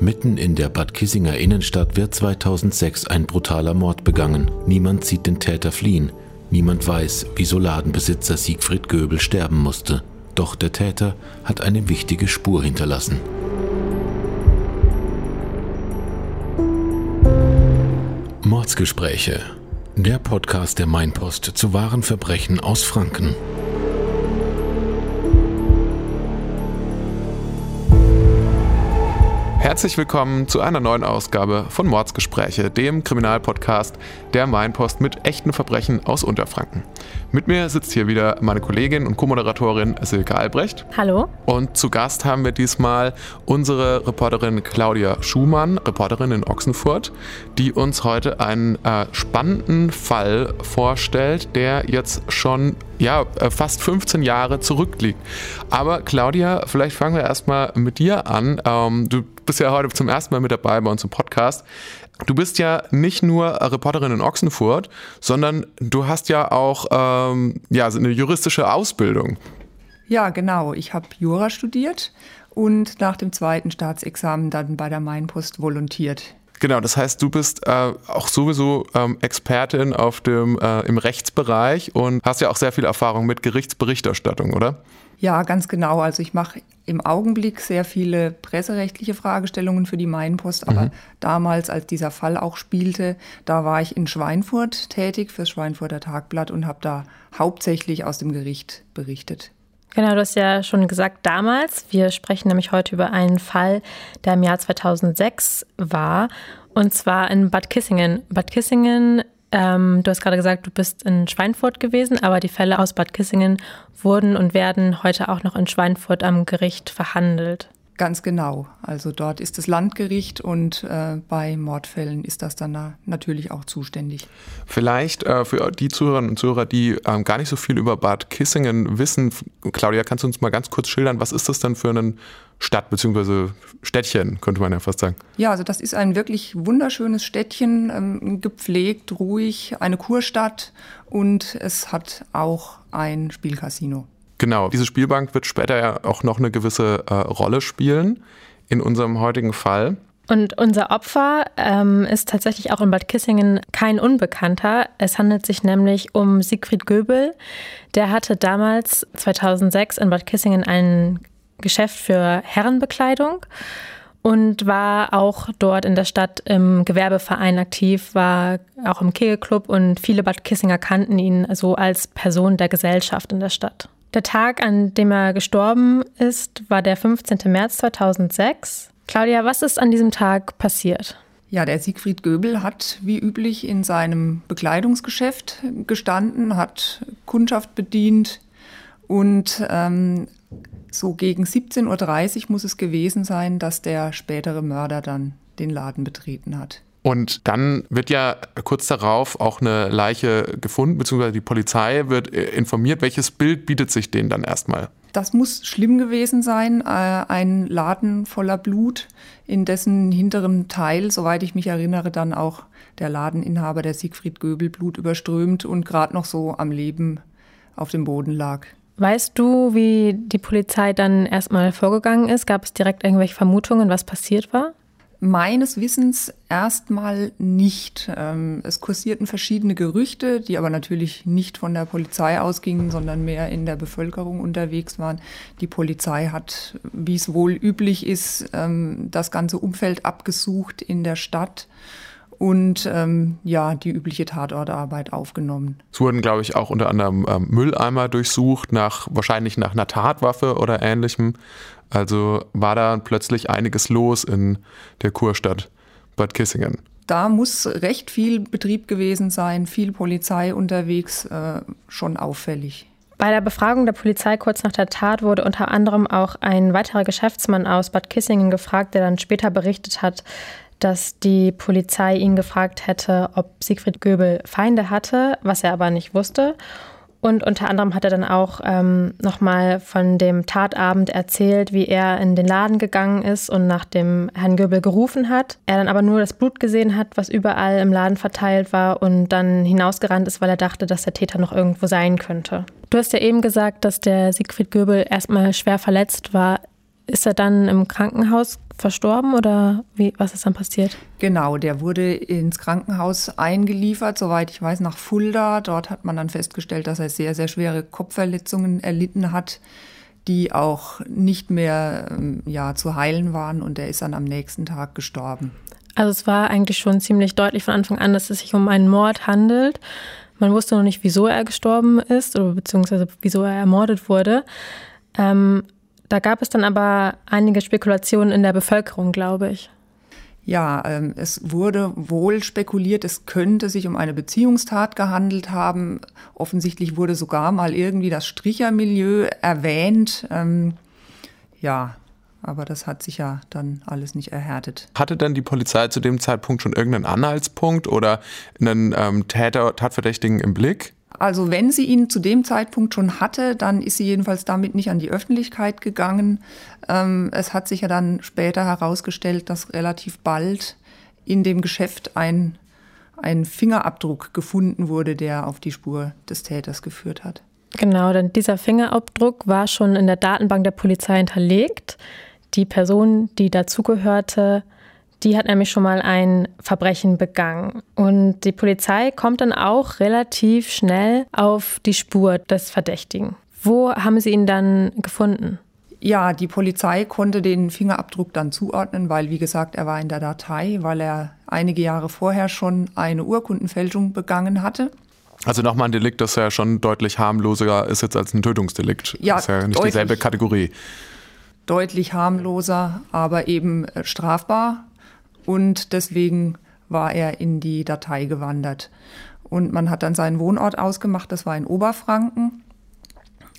Mitten in der Bad Kissinger Innenstadt wird 2006 ein brutaler Mord begangen. Niemand sieht den Täter fliehen. Niemand weiß, wieso Ladenbesitzer Siegfried Göbel sterben musste. Doch der Täter hat eine wichtige Spur hinterlassen. Mordsgespräche. Der Podcast der Mainpost zu wahren Verbrechen aus Franken. Herzlich willkommen zu einer neuen Ausgabe von Mordsgespräche, dem Kriminalpodcast der Mainpost mit echten Verbrechen aus Unterfranken. Mit mir sitzt hier wieder meine Kollegin und Co-Moderatorin Silke Albrecht. Hallo. Und zu Gast haben wir diesmal unsere Reporterin Claudia Schumann, Reporterin in Ochsenfurt, die uns heute einen äh, spannenden Fall vorstellt, der jetzt schon ja, äh, fast 15 Jahre zurückliegt. Aber Claudia, vielleicht fangen wir erstmal mit dir an. Ähm, du bist ja heute zum ersten Mal mit dabei bei uns im Podcast. Du bist ja nicht nur Reporterin in Ochsenfurt, sondern du hast ja auch ähm, ja, eine juristische Ausbildung. Ja, genau. Ich habe Jura studiert und nach dem zweiten Staatsexamen dann bei der Mainpost volontiert. Genau, das heißt, du bist äh, auch sowieso ähm, Expertin auf dem, äh, im Rechtsbereich und hast ja auch sehr viel Erfahrung mit Gerichtsberichterstattung, oder? Ja, ganz genau. Also ich mache im Augenblick sehr viele presserechtliche Fragestellungen für die Mainpost, aber mhm. damals, als dieser Fall auch spielte, da war ich in Schweinfurt tätig fürs Schweinfurter Tagblatt und habe da hauptsächlich aus dem Gericht berichtet. Genau, du hast ja schon gesagt, damals. Wir sprechen nämlich heute über einen Fall, der im Jahr 2006 war. Und zwar in Bad Kissingen. Bad Kissingen, ähm, du hast gerade gesagt, du bist in Schweinfurt gewesen, aber die Fälle aus Bad Kissingen wurden und werden heute auch noch in Schweinfurt am Gericht verhandelt. Ganz genau. Also dort ist das Landgericht und äh, bei Mordfällen ist das dann da natürlich auch zuständig. Vielleicht äh, für die Zuhörerinnen und Zuhörer, die ähm, gar nicht so viel über Bad Kissingen wissen, Claudia, kannst du uns mal ganz kurz schildern, was ist das denn für ein Stadt bzw. Städtchen, könnte man ja fast sagen. Ja, also das ist ein wirklich wunderschönes Städtchen, ähm, gepflegt, ruhig, eine Kurstadt und es hat auch ein Spielcasino. Genau, diese Spielbank wird später ja auch noch eine gewisse äh, Rolle spielen in unserem heutigen Fall. Und unser Opfer ähm, ist tatsächlich auch in Bad Kissingen kein Unbekannter. Es handelt sich nämlich um Siegfried Göbel. Der hatte damals 2006 in Bad Kissingen ein Geschäft für Herrenbekleidung und war auch dort in der Stadt im Gewerbeverein aktiv, war auch im Kegelclub und viele Bad Kissinger kannten ihn so als Person der Gesellschaft in der Stadt. Der Tag, an dem er gestorben ist, war der 15. März 2006. Claudia, was ist an diesem Tag passiert? Ja, der Siegfried Göbel hat wie üblich in seinem Bekleidungsgeschäft gestanden, hat Kundschaft bedient und ähm, so gegen 17.30 Uhr muss es gewesen sein, dass der spätere Mörder dann den Laden betreten hat. Und dann wird ja kurz darauf auch eine Leiche gefunden, beziehungsweise die Polizei wird äh, informiert. Welches Bild bietet sich denen dann erstmal? Das muss schlimm gewesen sein. Äh, ein Laden voller Blut, in dessen hinterem Teil, soweit ich mich erinnere, dann auch der Ladeninhaber, der Siegfried Göbel, Blut überströmt und gerade noch so am Leben auf dem Boden lag. Weißt du, wie die Polizei dann erstmal vorgegangen ist? Gab es direkt irgendwelche Vermutungen, was passiert war? Meines Wissens erstmal nicht. Ähm, es kursierten verschiedene Gerüchte, die aber natürlich nicht von der Polizei ausgingen, sondern mehr in der Bevölkerung unterwegs waren. Die Polizei hat, wie es wohl üblich ist, ähm, das ganze Umfeld abgesucht in der Stadt und ähm, ja, die übliche Tatortarbeit aufgenommen. Es wurden, glaube ich, auch unter anderem ähm, Mülleimer durchsucht, nach, wahrscheinlich nach einer Tatwaffe oder ähnlichem. Also war da plötzlich einiges los in der Kurstadt Bad Kissingen. Da muss recht viel Betrieb gewesen sein, viel Polizei unterwegs, äh, schon auffällig. Bei der Befragung der Polizei kurz nach der Tat wurde unter anderem auch ein weiterer Geschäftsmann aus Bad Kissingen gefragt, der dann später berichtet hat, dass die Polizei ihn gefragt hätte, ob Siegfried Göbel Feinde hatte, was er aber nicht wusste. Und unter anderem hat er dann auch ähm, nochmal von dem Tatabend erzählt, wie er in den Laden gegangen ist und nach dem Herrn Göbel gerufen hat. Er dann aber nur das Blut gesehen hat, was überall im Laden verteilt war und dann hinausgerannt ist, weil er dachte, dass der Täter noch irgendwo sein könnte. Du hast ja eben gesagt, dass der Siegfried Göbel erstmal schwer verletzt war. Ist er dann im Krankenhaus verstorben oder wie, was ist dann passiert? Genau, der wurde ins Krankenhaus eingeliefert, soweit ich weiß, nach Fulda. Dort hat man dann festgestellt, dass er sehr, sehr schwere Kopfverletzungen erlitten hat, die auch nicht mehr ähm, ja, zu heilen waren und er ist dann am nächsten Tag gestorben. Also es war eigentlich schon ziemlich deutlich von Anfang an, dass es sich um einen Mord handelt. Man wusste noch nicht, wieso er gestorben ist oder beziehungsweise wieso er ermordet wurde. Ähm, da gab es dann aber einige Spekulationen in der Bevölkerung, glaube ich. Ja, ähm, es wurde wohl spekuliert, es könnte sich um eine Beziehungstat gehandelt haben. Offensichtlich wurde sogar mal irgendwie das Strichermilieu erwähnt. Ähm, ja, aber das hat sich ja dann alles nicht erhärtet. Hatte dann die Polizei zu dem Zeitpunkt schon irgendeinen Anhaltspunkt oder einen ähm, Täter, Tatverdächtigen im Blick? Also wenn sie ihn zu dem Zeitpunkt schon hatte, dann ist sie jedenfalls damit nicht an die Öffentlichkeit gegangen. Ähm, es hat sich ja dann später herausgestellt, dass relativ bald in dem Geschäft ein, ein Fingerabdruck gefunden wurde, der auf die Spur des Täters geführt hat. Genau, denn dieser Fingerabdruck war schon in der Datenbank der Polizei hinterlegt. Die Person, die dazugehörte, die hat nämlich schon mal ein Verbrechen begangen. Und die Polizei kommt dann auch relativ schnell auf die Spur des Verdächtigen. Wo haben Sie ihn dann gefunden? Ja, die Polizei konnte den Fingerabdruck dann zuordnen, weil, wie gesagt, er war in der Datei, weil er einige Jahre vorher schon eine Urkundenfälschung begangen hatte. Also nochmal ein Delikt, das ja schon deutlich harmloser ist jetzt als ein Tötungsdelikt. Ja, das ist ja nicht dieselbe Kategorie deutlich harmloser, aber eben äh, strafbar. Und deswegen war er in die Datei gewandert. Und man hat dann seinen Wohnort ausgemacht, das war in Oberfranken,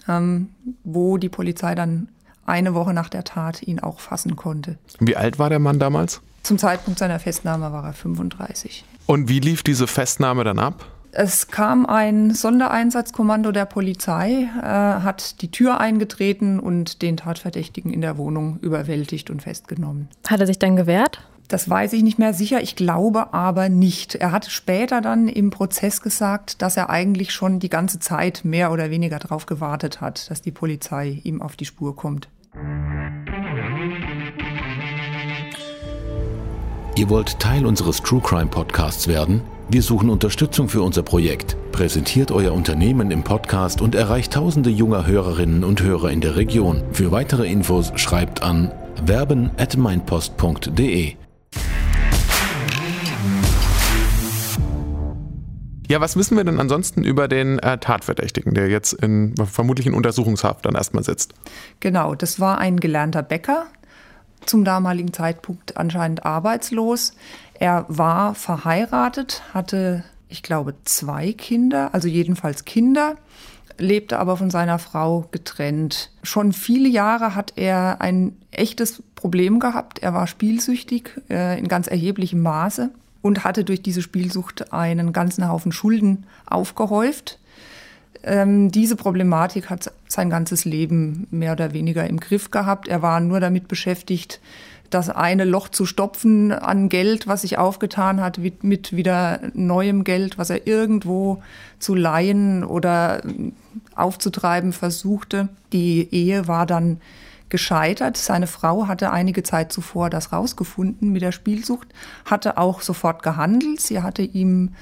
ähm, wo die Polizei dann eine Woche nach der Tat ihn auch fassen konnte. Wie alt war der Mann damals? Zum Zeitpunkt seiner Festnahme war er 35. Und wie lief diese Festnahme dann ab? Es kam ein Sondereinsatzkommando der Polizei, äh, hat die Tür eingetreten und den Tatverdächtigen in der Wohnung überwältigt und festgenommen. Hat er sich dann gewehrt? Das weiß ich nicht mehr sicher, ich glaube aber nicht. Er hat später dann im Prozess gesagt, dass er eigentlich schon die ganze Zeit mehr oder weniger darauf gewartet hat, dass die Polizei ihm auf die Spur kommt. Ihr wollt Teil unseres True Crime Podcasts werden? Wir suchen Unterstützung für unser Projekt. Präsentiert euer Unternehmen im Podcast und erreicht tausende junger Hörerinnen und Hörer in der Region. Für weitere Infos schreibt an werben Ja, was wissen wir denn ansonsten über den äh, Tatverdächtigen, der jetzt in vermutlich in Untersuchungshaft dann erstmal sitzt? Genau, das war ein gelernter Bäcker, zum damaligen Zeitpunkt anscheinend arbeitslos. Er war verheiratet, hatte, ich glaube, zwei Kinder, also jedenfalls Kinder, lebte aber von seiner Frau getrennt. Schon viele Jahre hat er ein echtes Problem gehabt. Er war spielsüchtig äh, in ganz erheblichem Maße und hatte durch diese Spielsucht einen ganzen Haufen Schulden aufgehäuft. Ähm, diese Problematik hat sein ganzes Leben mehr oder weniger im Griff gehabt. Er war nur damit beschäftigt, das eine Loch zu stopfen an Geld, was sich aufgetan hat, mit wieder neuem Geld, was er irgendwo zu leihen oder aufzutreiben versuchte. Die Ehe war dann gescheitert. Seine Frau hatte einige Zeit zuvor das rausgefunden mit der Spielsucht, hatte auch sofort gehandelt. Sie hatte ihm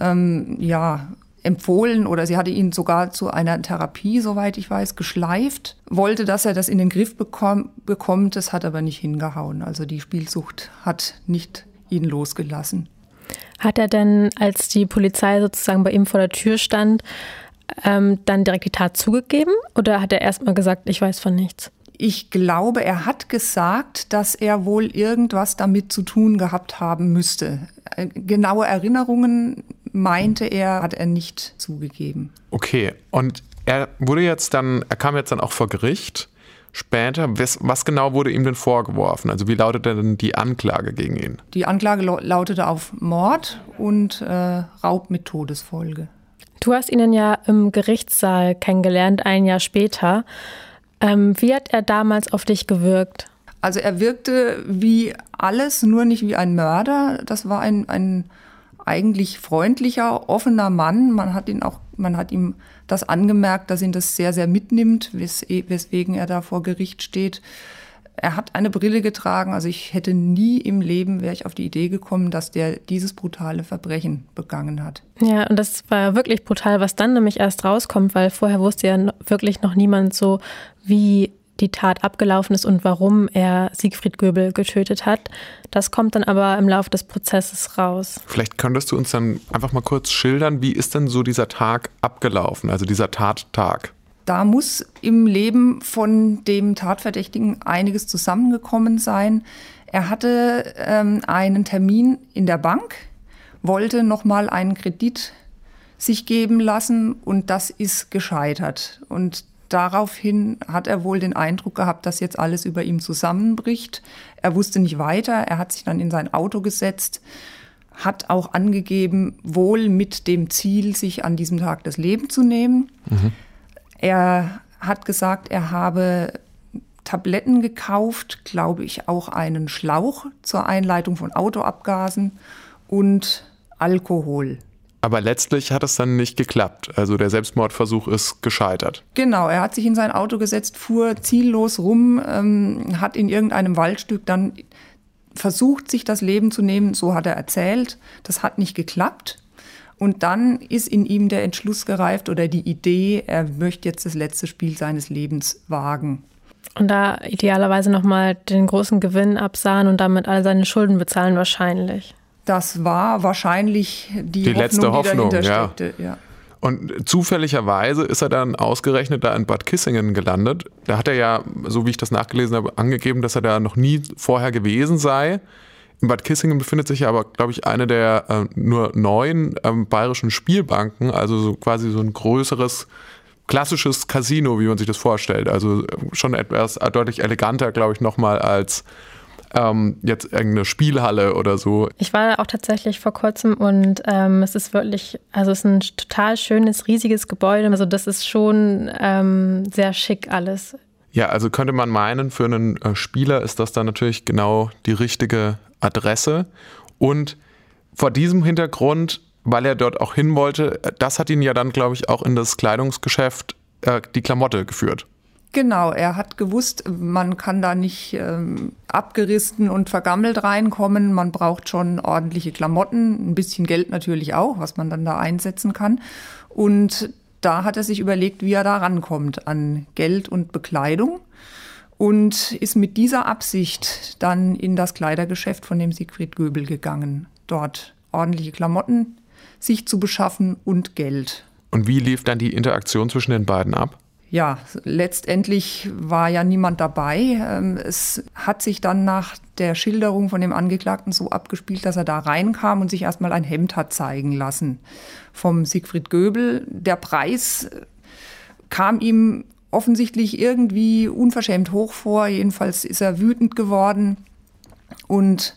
ähm, ja empfohlen oder sie hatte ihn sogar zu einer Therapie, soweit ich weiß, geschleift, wollte, dass er das in den Griff bekomm, bekommt, das hat aber nicht hingehauen. Also die Spielsucht hat nicht ihn losgelassen. Hat er denn, als die Polizei sozusagen bei ihm vor der Tür stand, ähm, dann direkt die Tat zugegeben oder hat er erstmal gesagt, ich weiß von nichts? Ich glaube, er hat gesagt, dass er wohl irgendwas damit zu tun gehabt haben müsste. Äh, genaue Erinnerungen meinte er, hat er nicht zugegeben. Okay, und er wurde jetzt dann, er kam jetzt dann auch vor Gericht. Später, was, was genau wurde ihm denn vorgeworfen? Also wie lautete denn die Anklage gegen ihn? Die Anklage lautete auf Mord und äh, Raub mit Todesfolge. Du hast ihn ja im Gerichtssaal kennengelernt, ein Jahr später. Ähm, wie hat er damals auf dich gewirkt? Also er wirkte wie alles, nur nicht wie ein Mörder. Das war ein, ein eigentlich freundlicher, offener Mann. Man hat ihn auch, man hat ihm das angemerkt, dass ihn das sehr, sehr mitnimmt, wes weswegen er da vor Gericht steht. Er hat eine Brille getragen. Also ich hätte nie im Leben, wäre ich auf die Idee gekommen, dass der dieses brutale Verbrechen begangen hat. Ja, und das war wirklich brutal, was dann nämlich erst rauskommt, weil vorher wusste ja wirklich noch niemand so, wie die Tat abgelaufen ist und warum er Siegfried Göbel getötet hat. Das kommt dann aber im Laufe des Prozesses raus. Vielleicht könntest du uns dann einfach mal kurz schildern, wie ist denn so dieser Tag abgelaufen, also dieser Tattag? Da muss im Leben von dem Tatverdächtigen einiges zusammengekommen sein. Er hatte ähm, einen Termin in der Bank, wollte nochmal einen Kredit sich geben lassen und das ist gescheitert. Und daraufhin hat er wohl den Eindruck gehabt, dass jetzt alles über ihm zusammenbricht. Er wusste nicht weiter. Er hat sich dann in sein Auto gesetzt, hat auch angegeben, wohl mit dem Ziel, sich an diesem Tag das Leben zu nehmen. Mhm. Er hat gesagt, er habe Tabletten gekauft, glaube ich, auch einen Schlauch zur Einleitung von Autoabgasen und Alkohol. Aber letztlich hat es dann nicht geklappt. Also der Selbstmordversuch ist gescheitert. Genau, er hat sich in sein Auto gesetzt, fuhr ziellos rum, ähm, hat in irgendeinem Waldstück dann versucht, sich das Leben zu nehmen. So hat er erzählt. Das hat nicht geklappt. Und dann ist in ihm der Entschluss gereift oder die Idee, er möchte jetzt das letzte Spiel seines Lebens wagen. Und da idealerweise nochmal den großen Gewinn absahen und damit all seine Schulden bezahlen wahrscheinlich. Das war wahrscheinlich die, die Hoffnung, letzte Hoffnung, die ja. steckte. Ja. Und zufälligerweise ist er dann ausgerechnet da in Bad Kissingen gelandet. Da hat er ja, so wie ich das nachgelesen habe, angegeben, dass er da noch nie vorher gewesen sei. In Bad Kissingen befindet sich aber, glaube ich, eine der äh, nur neun ähm, bayerischen Spielbanken, also so quasi so ein größeres klassisches Casino, wie man sich das vorstellt. Also schon etwas deutlich eleganter, glaube ich, nochmal als ähm, jetzt irgendeine Spielhalle oder so. Ich war da auch tatsächlich vor kurzem und ähm, es ist wirklich, also es ist ein total schönes, riesiges Gebäude. Also das ist schon ähm, sehr schick alles. Ja, also könnte man meinen, für einen äh, Spieler ist das dann natürlich genau die richtige Adresse. Und vor diesem Hintergrund, weil er dort auch hin wollte, das hat ihn ja dann, glaube ich, auch in das Kleidungsgeschäft äh, die Klamotte geführt. Genau, er hat gewusst, man kann da nicht ähm, abgerissen und vergammelt reinkommen. Man braucht schon ordentliche Klamotten, ein bisschen Geld natürlich auch, was man dann da einsetzen kann. Und da hat er sich überlegt, wie er da rankommt an Geld und Bekleidung und ist mit dieser Absicht dann in das Kleidergeschäft von dem Siegfried Göbel gegangen, dort ordentliche Klamotten sich zu beschaffen und Geld. Und wie lief dann die Interaktion zwischen den beiden ab? ja, letztendlich war ja niemand dabei. Ähm, es hat sich dann nach der Schilderung von dem Angeklagten so abgespielt, dass er da reinkam und sich erstmal ein Hemd hat zeigen lassen vom Siegfried Göbel. Der Preis kam ihm offensichtlich irgendwie unverschämt hoch vor. Jedenfalls ist er wütend geworden und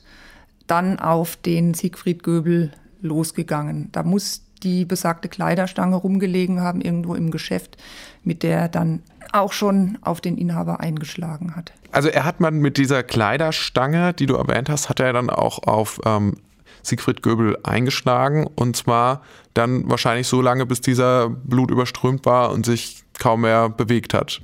dann auf den Siegfried Göbel losgegangen. Da muss die besagte Kleiderstange rumgelegen haben, irgendwo im Geschäft, mit der er dann auch schon auf den Inhaber eingeschlagen hat. Also er hat man mit dieser Kleiderstange, die du erwähnt hast, hat er dann auch auf ähm, Siegfried Göbel eingeschlagen und zwar dann wahrscheinlich so lange, bis dieser Blut überströmt war und sich kaum mehr bewegt hat.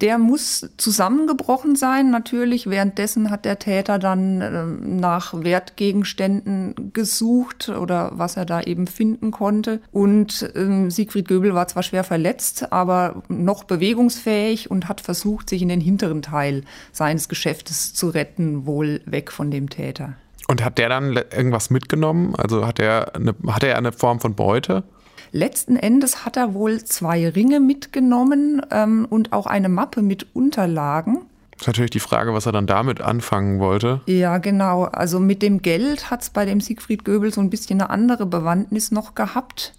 Der muss zusammengebrochen sein, natürlich. Währenddessen hat der Täter dann äh, nach Wertgegenständen gesucht oder was er da eben finden konnte. Und äh, Siegfried Göbel war zwar schwer verletzt, aber noch bewegungsfähig und hat versucht, sich in den hinteren Teil seines Geschäftes zu retten, wohl weg von dem Täter. Und hat der dann irgendwas mitgenommen? Also hat er eine, hat er eine Form von Beute? Letzten Endes hat er wohl zwei Ringe mitgenommen ähm, und auch eine Mappe mit Unterlagen. Das ist natürlich die Frage, was er dann damit anfangen wollte. Ja, genau. Also mit dem Geld hat es bei dem Siegfried Göbel so ein bisschen eine andere Bewandtnis noch gehabt.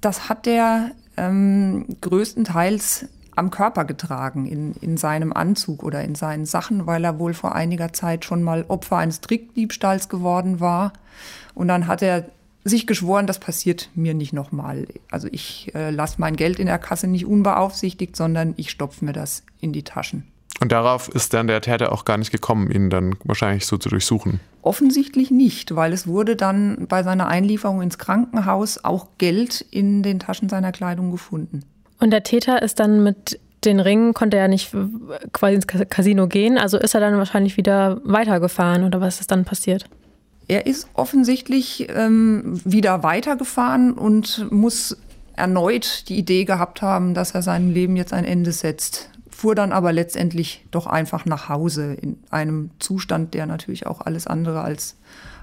Das hat er ähm, größtenteils am Körper getragen, in, in seinem Anzug oder in seinen Sachen, weil er wohl vor einiger Zeit schon mal Opfer eines Trickdiebstahls geworden war. Und dann hat er sich geschworen, das passiert mir nicht nochmal. Also ich äh, lasse mein Geld in der Kasse nicht unbeaufsichtigt, sondern ich stopfe mir das in die Taschen. Und darauf ist dann der Täter auch gar nicht gekommen, ihn dann wahrscheinlich so zu durchsuchen. Offensichtlich nicht, weil es wurde dann bei seiner Einlieferung ins Krankenhaus auch Geld in den Taschen seiner Kleidung gefunden. Und der Täter ist dann mit den Ring konnte er nicht quasi ins Casino gehen, also ist er dann wahrscheinlich wieder weitergefahren oder was ist dann passiert? Er ist offensichtlich ähm, wieder weitergefahren und muss erneut die Idee gehabt haben, dass er seinem Leben jetzt ein Ende setzt. Fuhr dann aber letztendlich doch einfach nach Hause in einem Zustand, der natürlich auch alles andere als,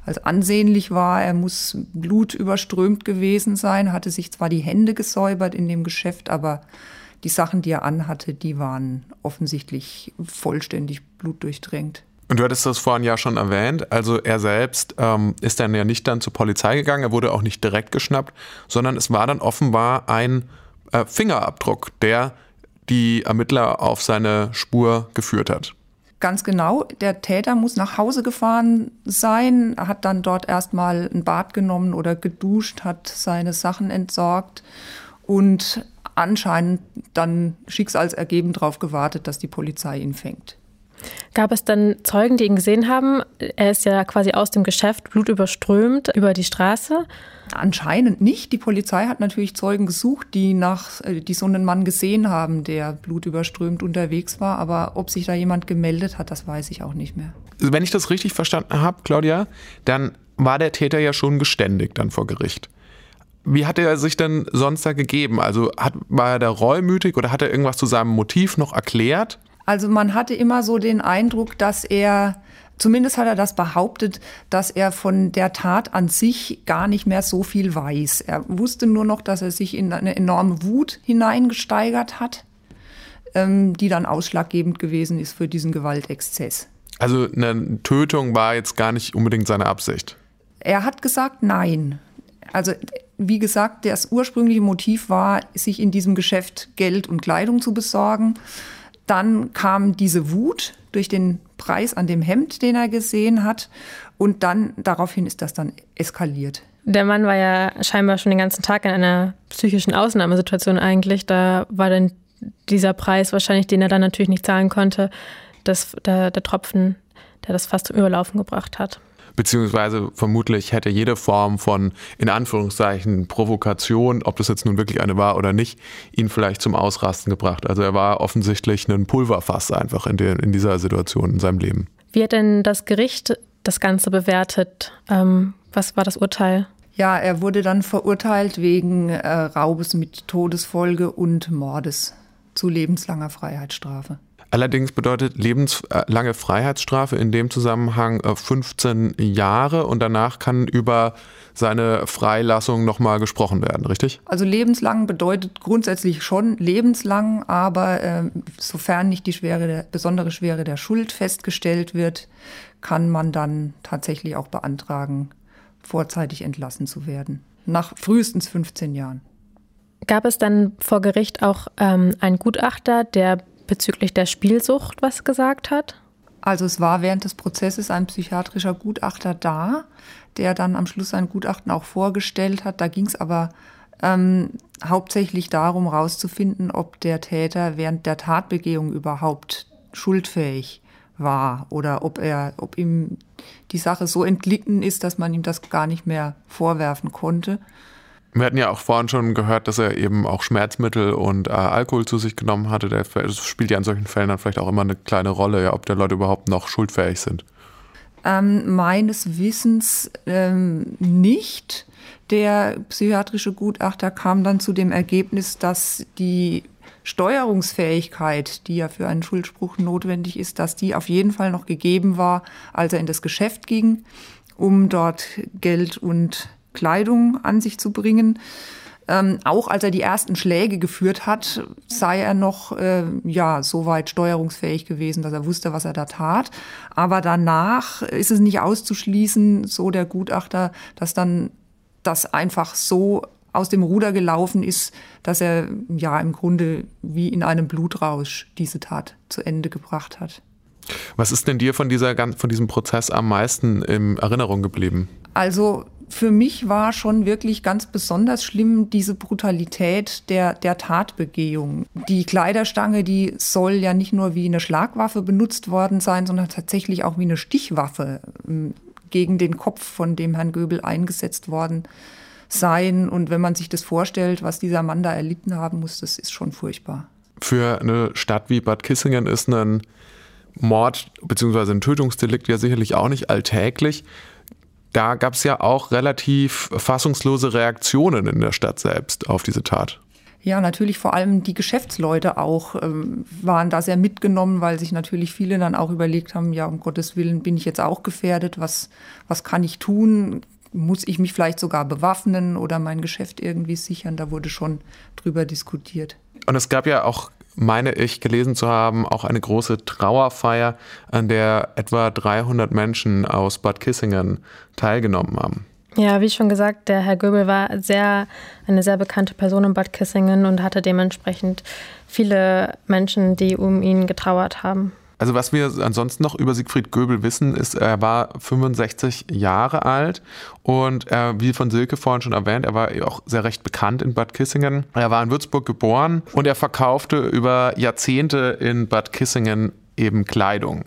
als ansehnlich war. Er muss blutüberströmt gewesen sein, hatte sich zwar die Hände gesäubert in dem Geschäft, aber die Sachen, die er anhatte, die waren offensichtlich vollständig blutdurchdrängt. Und du hattest das vorhin ja schon erwähnt. Also er selbst ähm, ist dann ja nicht dann zur Polizei gegangen, er wurde auch nicht direkt geschnappt, sondern es war dann offenbar ein äh, Fingerabdruck, der die Ermittler auf seine Spur geführt hat. Ganz genau, der Täter muss nach Hause gefahren sein, hat dann dort erstmal ein Bad genommen oder geduscht, hat seine Sachen entsorgt und anscheinend dann schicksalsergebend darauf gewartet, dass die Polizei ihn fängt. Gab es dann Zeugen, die ihn gesehen haben? Er ist ja quasi aus dem Geschäft blutüberströmt über die Straße. Anscheinend nicht. Die Polizei hat natürlich Zeugen gesucht, die nach, äh, die so einen Mann gesehen haben, der blutüberströmt unterwegs war. Aber ob sich da jemand gemeldet hat, das weiß ich auch nicht mehr. Wenn ich das richtig verstanden habe, Claudia, dann war der Täter ja schon geständig dann vor Gericht. Wie hat er sich denn sonst da gegeben? Also hat, war er da reumütig oder hat er irgendwas zu seinem Motiv noch erklärt? Also man hatte immer so den Eindruck, dass er, zumindest hat er das behauptet, dass er von der Tat an sich gar nicht mehr so viel weiß. Er wusste nur noch, dass er sich in eine enorme Wut hineingesteigert hat, ähm, die dann ausschlaggebend gewesen ist für diesen Gewaltexzess. Also eine Tötung war jetzt gar nicht unbedingt seine Absicht. Er hat gesagt, nein. Also wie gesagt, das ursprüngliche Motiv war, sich in diesem Geschäft Geld und Kleidung zu besorgen. Dann kam diese Wut durch den Preis an dem Hemd, den er gesehen hat. Und dann daraufhin ist das dann eskaliert. Der Mann war ja scheinbar schon den ganzen Tag in einer psychischen Ausnahmesituation eigentlich. Da war dann dieser Preis wahrscheinlich, den er dann natürlich nicht zahlen konnte, das, der, der Tropfen, der das fast zum Überlaufen gebracht hat beziehungsweise vermutlich hätte jede Form von, in Anführungszeichen, Provokation, ob das jetzt nun wirklich eine war oder nicht, ihn vielleicht zum Ausrasten gebracht. Also er war offensichtlich ein Pulverfass einfach in, der, in dieser Situation in seinem Leben. Wie hat denn das Gericht das Ganze bewertet? Ähm, was war das Urteil? Ja, er wurde dann verurteilt wegen äh, Raubes mit Todesfolge und Mordes zu lebenslanger Freiheitsstrafe. Allerdings bedeutet lebenslange Freiheitsstrafe in dem Zusammenhang 15 äh, Jahre und danach kann über seine Freilassung nochmal gesprochen werden, richtig? Also lebenslang bedeutet grundsätzlich schon lebenslang, aber äh, sofern nicht die Schwere der, besondere Schwere der Schuld festgestellt wird, kann man dann tatsächlich auch beantragen, vorzeitig entlassen zu werden. Nach frühestens 15 Jahren. Gab es dann vor Gericht auch ähm, einen Gutachter, der bezüglich der Spielsucht was gesagt hat? Also es war während des Prozesses ein psychiatrischer Gutachter da, der dann am Schluss sein Gutachten auch vorgestellt hat. Da ging es aber ähm, hauptsächlich darum, herauszufinden, ob der Täter während der Tatbegehung überhaupt schuldfähig war oder ob er, ob ihm die Sache so entglitten ist, dass man ihm das gar nicht mehr vorwerfen konnte. Wir hatten ja auch vorhin schon gehört, dass er eben auch Schmerzmittel und äh, Alkohol zu sich genommen hatte. Das spielt ja in solchen Fällen dann vielleicht auch immer eine kleine Rolle, ja, ob der Leute überhaupt noch schuldfähig sind. Ähm, meines Wissens ähm, nicht. Der psychiatrische Gutachter kam dann zu dem Ergebnis, dass die Steuerungsfähigkeit, die ja für einen Schuldspruch notwendig ist, dass die auf jeden Fall noch gegeben war, als er in das Geschäft ging, um dort Geld und Kleidung an sich zu bringen. Ähm, auch als er die ersten Schläge geführt hat, sei er noch äh, ja soweit steuerungsfähig gewesen, dass er wusste, was er da tat. Aber danach ist es nicht auszuschließen, so der Gutachter, dass dann das einfach so aus dem Ruder gelaufen ist, dass er ja im Grunde wie in einem Blutrausch diese Tat zu Ende gebracht hat. Was ist denn dir von, dieser, von diesem Prozess am meisten in Erinnerung geblieben? Also für mich war schon wirklich ganz besonders schlimm diese Brutalität der, der Tatbegehung. Die Kleiderstange, die soll ja nicht nur wie eine Schlagwaffe benutzt worden sein, sondern tatsächlich auch wie eine Stichwaffe ähm, gegen den Kopf von dem Herrn Göbel eingesetzt worden sein. Und wenn man sich das vorstellt, was dieser Mann da erlitten haben muss, das ist schon furchtbar. Für eine Stadt wie Bad Kissingen ist ein Mord bzw. ein Tötungsdelikt ja sicherlich auch nicht alltäglich. Da gab es ja auch relativ fassungslose Reaktionen in der Stadt selbst auf diese Tat. Ja, natürlich vor allem die Geschäftsleute auch ähm, waren da sehr mitgenommen, weil sich natürlich viele dann auch überlegt haben, ja, um Gottes Willen bin ich jetzt auch gefährdet, was, was kann ich tun? Muss ich mich vielleicht sogar bewaffnen oder mein Geschäft irgendwie sichern? Da wurde schon drüber diskutiert. Und es gab ja auch, meine ich, gelesen zu haben, auch eine große Trauerfeier, an der etwa 300 Menschen aus Bad Kissingen teilgenommen haben. Ja, wie schon gesagt, der Herr Göbel war sehr, eine sehr bekannte Person in Bad Kissingen und hatte dementsprechend viele Menschen, die um ihn getrauert haben. Also was wir ansonsten noch über Siegfried Göbel wissen, ist, er war 65 Jahre alt und er, wie von Silke vorhin schon erwähnt, er war auch sehr recht bekannt in Bad Kissingen. Er war in Würzburg geboren und er verkaufte über Jahrzehnte in Bad Kissingen eben Kleidung.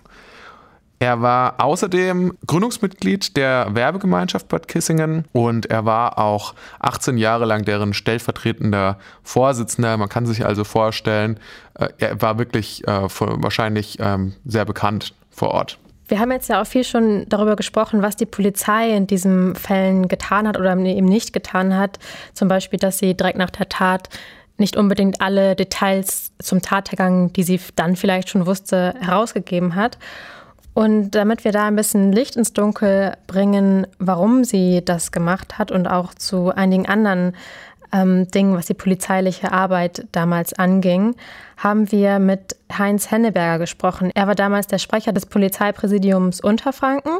Er war außerdem Gründungsmitglied der Werbegemeinschaft Bad Kissingen und er war auch 18 Jahre lang deren stellvertretender Vorsitzender. Man kann sich also vorstellen, äh, er war wirklich äh, wahrscheinlich ähm, sehr bekannt vor Ort. Wir haben jetzt ja auch viel schon darüber gesprochen, was die Polizei in diesen Fällen getan hat oder eben nicht getan hat. Zum Beispiel, dass sie direkt nach der Tat nicht unbedingt alle Details zum Tathergang, die sie dann vielleicht schon wusste, herausgegeben hat. Und damit wir da ein bisschen Licht ins Dunkel bringen, warum sie das gemacht hat und auch zu einigen anderen ähm, Dingen, was die polizeiliche Arbeit damals anging, haben wir mit Heinz Henneberger gesprochen. Er war damals der Sprecher des Polizeipräsidiums Unterfranken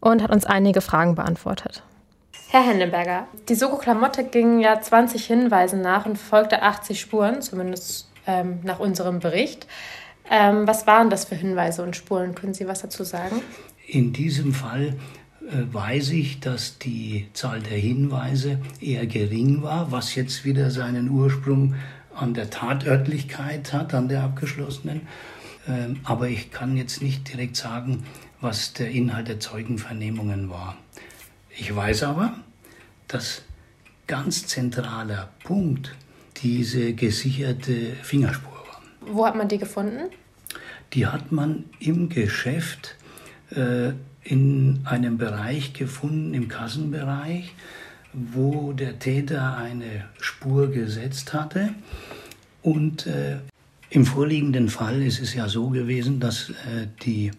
und hat uns einige Fragen beantwortet. Herr Henneberger, die Soko-Klamotte ging ja 20 Hinweisen nach und folgte 80 Spuren, zumindest ähm, nach unserem Bericht. Ähm, was waren das für Hinweise und Spuren? Können Sie was dazu sagen? In diesem Fall äh, weiß ich, dass die Zahl der Hinweise eher gering war, was jetzt wieder seinen Ursprung an der Tatörtlichkeit hat, an der abgeschlossenen. Ähm, aber ich kann jetzt nicht direkt sagen, was der Inhalt der Zeugenvernehmungen war. Ich weiß aber, dass ganz zentraler Punkt diese gesicherte Fingerspur wo hat man die gefunden? Die hat man im Geschäft äh, in einem Bereich gefunden, im Kassenbereich, wo der Täter eine Spur gesetzt hatte. Und äh, im vorliegenden Fall ist es ja so gewesen, dass äh, die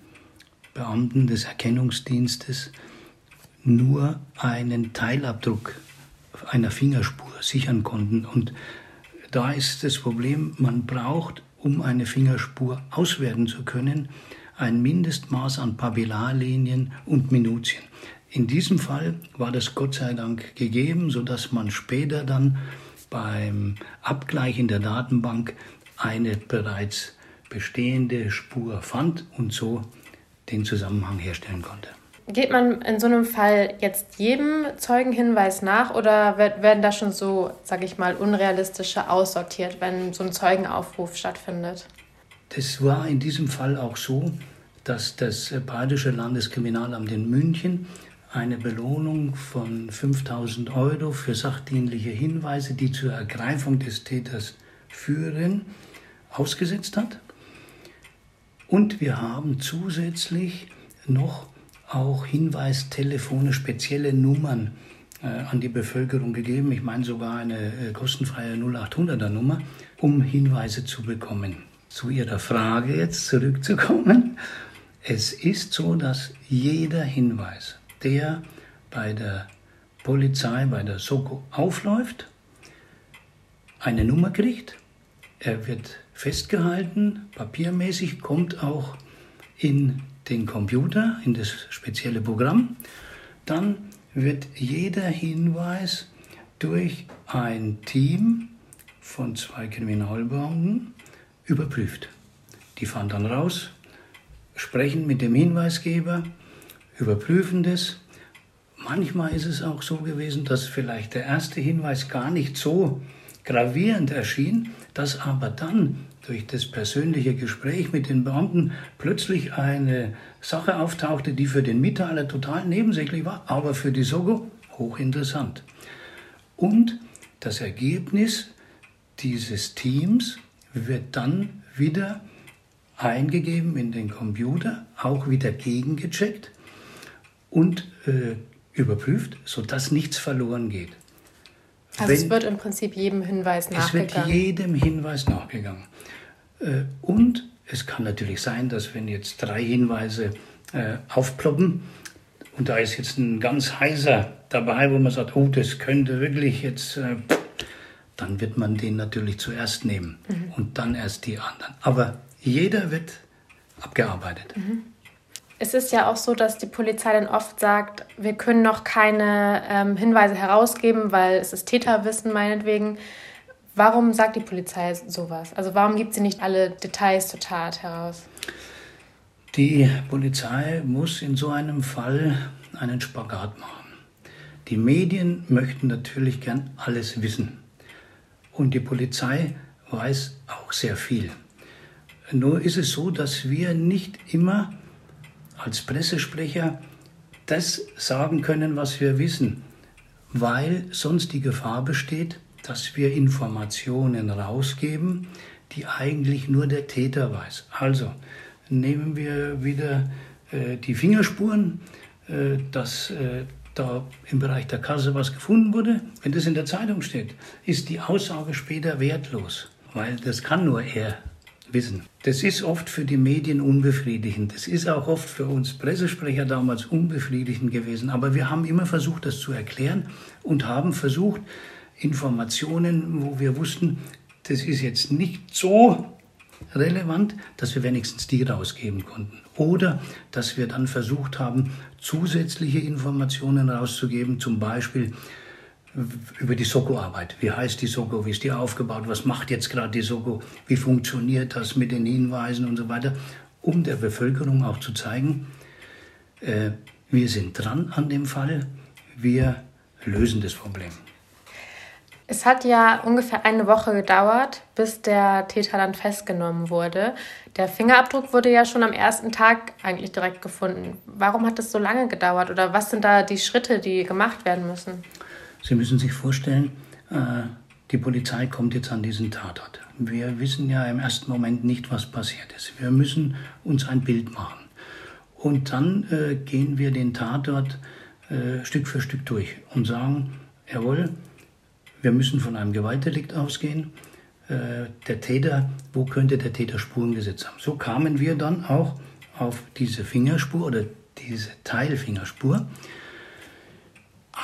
Beamten des Erkennungsdienstes nur einen Teilabdruck einer Fingerspur sichern konnten. Und da ist das Problem, man braucht um eine Fingerspur auswerten zu können, ein Mindestmaß an Papillarlinien und Minutien. In diesem Fall war das Gott sei Dank gegeben, sodass man später dann beim Abgleich in der Datenbank eine bereits bestehende Spur fand und so den Zusammenhang herstellen konnte. Geht man in so einem Fall jetzt jedem Zeugenhinweis nach oder werden da schon so, sage ich mal, unrealistische aussortiert, wenn so ein Zeugenaufruf stattfindet? Das war in diesem Fall auch so, dass das Badische Landeskriminalamt in München eine Belohnung von 5000 Euro für sachdienliche Hinweise, die zur Ergreifung des Täters führen, ausgesetzt hat. Und wir haben zusätzlich noch auch Hinweistelefone, spezielle Nummern äh, an die Bevölkerung gegeben. Ich meine sogar eine äh, kostenfreie 0800er Nummer, um Hinweise zu bekommen. Zu Ihrer Frage jetzt zurückzukommen. Es ist so, dass jeder Hinweis, der bei der Polizei, bei der Soko aufläuft, eine Nummer kriegt. Er wird festgehalten, papiermäßig, kommt auch in den Computer, in das spezielle Programm. Dann wird jeder Hinweis durch ein Team von zwei Kriminalbeamten überprüft. Die fahren dann raus, sprechen mit dem Hinweisgeber, überprüfen das. Manchmal ist es auch so gewesen, dass vielleicht der erste Hinweis gar nicht so gravierend erschien, dass aber dann durch das persönliche Gespräch mit den Beamten plötzlich eine Sache auftauchte, die für den Mitteiler total nebensächlich war, aber für die Sogo hochinteressant. Und das Ergebnis dieses Teams wird dann wieder eingegeben in den Computer, auch wieder gegengecheckt und äh, überprüft, sodass nichts verloren geht. Also Wenn, es wird im Prinzip jedem Hinweis nachgegangen. Es wird jedem Hinweis nachgegangen. Äh, und es kann natürlich sein, dass wenn jetzt drei Hinweise äh, aufploppen und da ist jetzt ein ganz heißer dabei, wo man sagt, oh, das könnte wirklich jetzt, äh, dann wird man den natürlich zuerst nehmen mhm. und dann erst die anderen. Aber jeder wird abgearbeitet. Mhm. Es ist ja auch so, dass die Polizei dann oft sagt, wir können noch keine ähm, Hinweise herausgeben, weil es ist Täterwissen meinetwegen. Warum sagt die Polizei sowas? Also warum gibt sie nicht alle Details zur Tat heraus? Die Polizei muss in so einem Fall einen Spagat machen. Die Medien möchten natürlich gern alles wissen. Und die Polizei weiß auch sehr viel. Nur ist es so, dass wir nicht immer als Pressesprecher das sagen können, was wir wissen, weil sonst die Gefahr besteht, dass wir Informationen rausgeben, die eigentlich nur der Täter weiß. Also nehmen wir wieder äh, die Fingerspuren, äh, dass äh, da im Bereich der Kasse was gefunden wurde. Wenn das in der Zeitung steht, ist die Aussage später wertlos, weil das kann nur er wissen. Das ist oft für die Medien unbefriedigend. Das ist auch oft für uns Pressesprecher damals unbefriedigend gewesen. Aber wir haben immer versucht, das zu erklären und haben versucht, Informationen, wo wir wussten, das ist jetzt nicht so relevant, dass wir wenigstens die rausgeben konnten. Oder dass wir dann versucht haben, zusätzliche Informationen rauszugeben, zum Beispiel über die Soko-Arbeit. Wie heißt die Soko? Wie ist die aufgebaut? Was macht jetzt gerade die Soko? Wie funktioniert das mit den Hinweisen und so weiter? Um der Bevölkerung auch zu zeigen, äh, wir sind dran an dem Fall, wir lösen das Problem. Es hat ja ungefähr eine Woche gedauert, bis der Täter dann festgenommen wurde. Der Fingerabdruck wurde ja schon am ersten Tag eigentlich direkt gefunden. Warum hat es so lange gedauert oder was sind da die Schritte, die gemacht werden müssen? Sie müssen sich vorstellen, äh, die Polizei kommt jetzt an diesen Tatort. Wir wissen ja im ersten Moment nicht, was passiert ist. Wir müssen uns ein Bild machen. Und dann äh, gehen wir den Tatort äh, Stück für Stück durch und sagen, jawohl, wir müssen von einem Gewaltdelikt ausgehen. Äh, der Täter, wo könnte der Täter Spuren gesetzt haben? So kamen wir dann auch auf diese Fingerspur oder diese Teilfingerspur.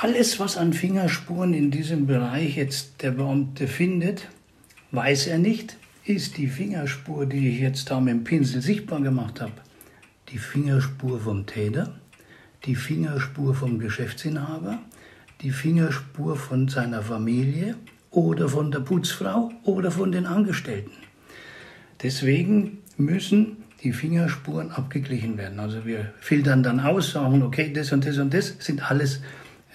Alles, was an Fingerspuren in diesem Bereich jetzt der Beamte findet, weiß er nicht, ist die Fingerspur, die ich jetzt da mit dem Pinsel sichtbar gemacht habe, die Fingerspur vom Täter, die Fingerspur vom Geschäftsinhaber, die Fingerspur von seiner Familie oder von der Putzfrau oder von den Angestellten. Deswegen müssen die Fingerspuren abgeglichen werden. Also wir filtern dann aus, sagen, okay, das und das und das sind alles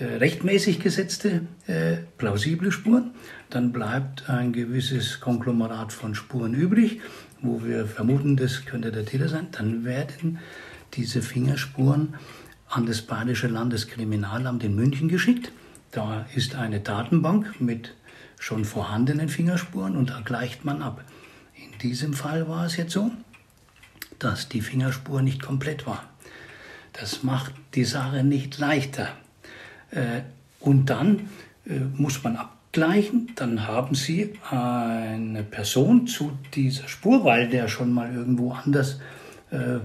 rechtmäßig gesetzte, äh, plausible Spuren. Dann bleibt ein gewisses Konglomerat von Spuren übrig, wo wir vermuten, das könnte der Täter sein. Dann werden diese Fingerspuren an das Badische Landeskriminalamt in München geschickt. Da ist eine Datenbank mit schon vorhandenen Fingerspuren und da gleicht man ab. In diesem Fall war es jetzt so, dass die Fingerspur nicht komplett war. Das macht die Sache nicht leichter. Äh, und dann äh, muss man abgleichen, dann haben Sie eine Person zu dieser Spur, weil der schon mal irgendwo anders äh,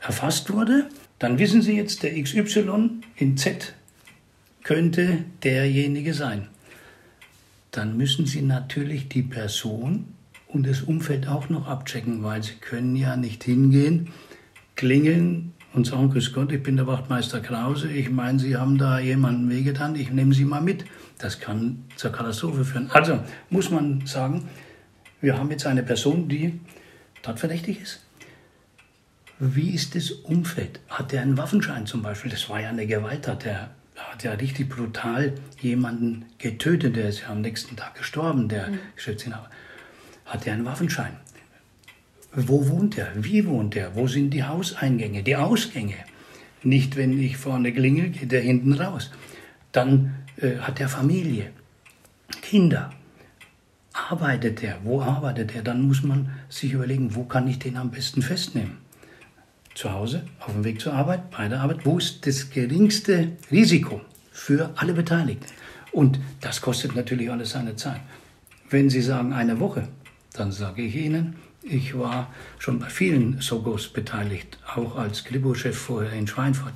erfasst wurde. Dann wissen Sie jetzt, der XY in Z könnte derjenige sein. Dann müssen Sie natürlich die Person und das Umfeld auch noch abchecken, weil Sie können ja nicht hingehen, klingeln und sagen, Grüß Gott, ich bin der Wachtmeister Krause, ich meine, Sie haben da jemanden wehgetan, ich nehme Sie mal mit. Das kann zur Katastrophe führen. Also muss man sagen, wir haben jetzt eine Person, die tatverdächtig ist. Wie ist das Umfeld? Hat er einen Waffenschein zum Beispiel? Das war ja eine Gewalttat. Der hat ja richtig brutal jemanden getötet. Der ist ja am nächsten Tag gestorben, der mhm. Geschäftsinhaber. Hat er einen Waffenschein? Wo wohnt er? Wie wohnt er? Wo sind die Hauseingänge, die Ausgänge? Nicht, wenn ich vorne klingel, geht er hinten raus. Dann äh, hat er Familie, Kinder. arbeitet er? Wo arbeitet er? Dann muss man sich überlegen, wo kann ich den am besten festnehmen? Zu Hause, auf dem Weg zur Arbeit, bei der Arbeit. Wo ist das geringste Risiko für alle Beteiligten? Und das kostet natürlich alles seine Zeit. Wenn Sie sagen eine Woche, dann sage ich Ihnen, ich war schon bei vielen Sogos beteiligt, auch als Kribo-Chef vorher in Schweinfurt.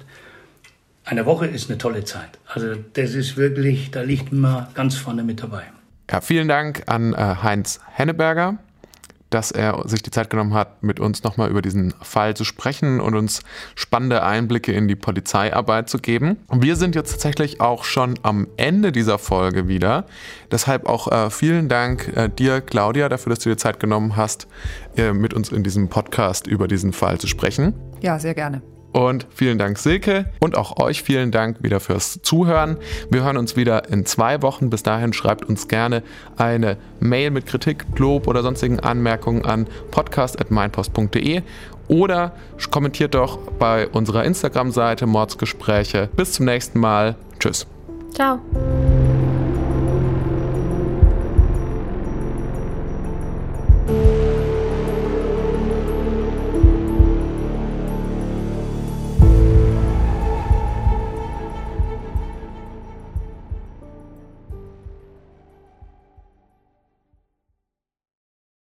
Eine Woche ist eine tolle Zeit. Also das ist wirklich, da liegt man ganz vorne mit dabei. Ja, vielen Dank an äh, Heinz Henneberger, dass er sich die Zeit genommen hat, mit uns nochmal über diesen Fall zu sprechen und uns spannende Einblicke in die Polizeiarbeit zu geben. Wir sind jetzt tatsächlich auch schon am Ende dieser Folge wieder. Deshalb auch äh, vielen Dank äh, dir, Claudia, dafür, dass du dir Zeit genommen hast, äh, mit uns in diesem Podcast über diesen Fall zu sprechen. Ja, sehr gerne. Und vielen Dank, Silke. Und auch euch vielen Dank wieder fürs Zuhören. Wir hören uns wieder in zwei Wochen. Bis dahin schreibt uns gerne eine Mail mit Kritik, Lob oder sonstigen Anmerkungen an podcast.meinpost.de oder kommentiert doch bei unserer Instagram-Seite Mordsgespräche. Bis zum nächsten Mal. Tschüss. Ciao.